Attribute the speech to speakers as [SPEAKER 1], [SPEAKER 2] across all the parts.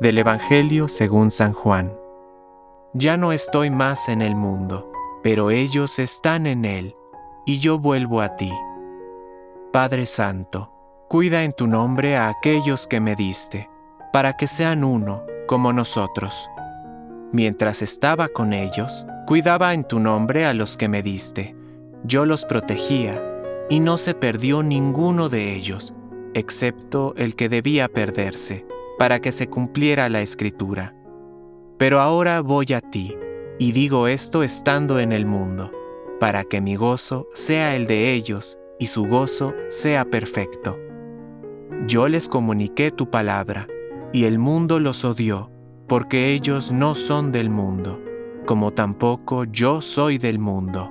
[SPEAKER 1] Del Evangelio según San Juan. Ya no estoy más en el mundo, pero ellos están en él, y yo vuelvo a ti. Padre Santo, cuida en tu nombre a aquellos que me diste, para que sean uno, como nosotros. Mientras estaba con ellos, cuidaba en tu nombre a los que me diste. Yo los protegía, y no se perdió ninguno de ellos, excepto el que debía perderse para que se cumpliera la escritura. Pero ahora voy a ti, y digo esto estando en el mundo, para que mi gozo sea el de ellos y su gozo sea perfecto. Yo les comuniqué tu palabra, y el mundo los odió, porque ellos no son del mundo, como tampoco yo soy del mundo.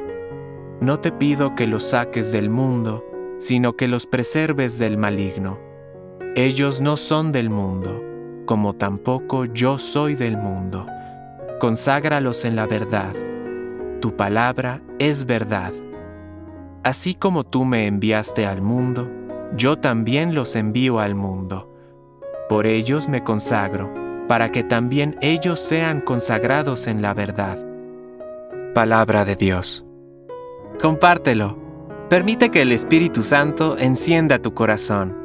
[SPEAKER 1] No te pido que los saques del mundo, sino que los preserves del maligno. Ellos no son del mundo, como tampoco yo soy del mundo. Conságralos en la verdad. Tu palabra es verdad. Así como tú me enviaste al mundo, yo también los envío al mundo. Por ellos me consagro, para que también ellos sean consagrados en la verdad. Palabra de Dios. Compártelo. Permite que el Espíritu Santo encienda tu corazón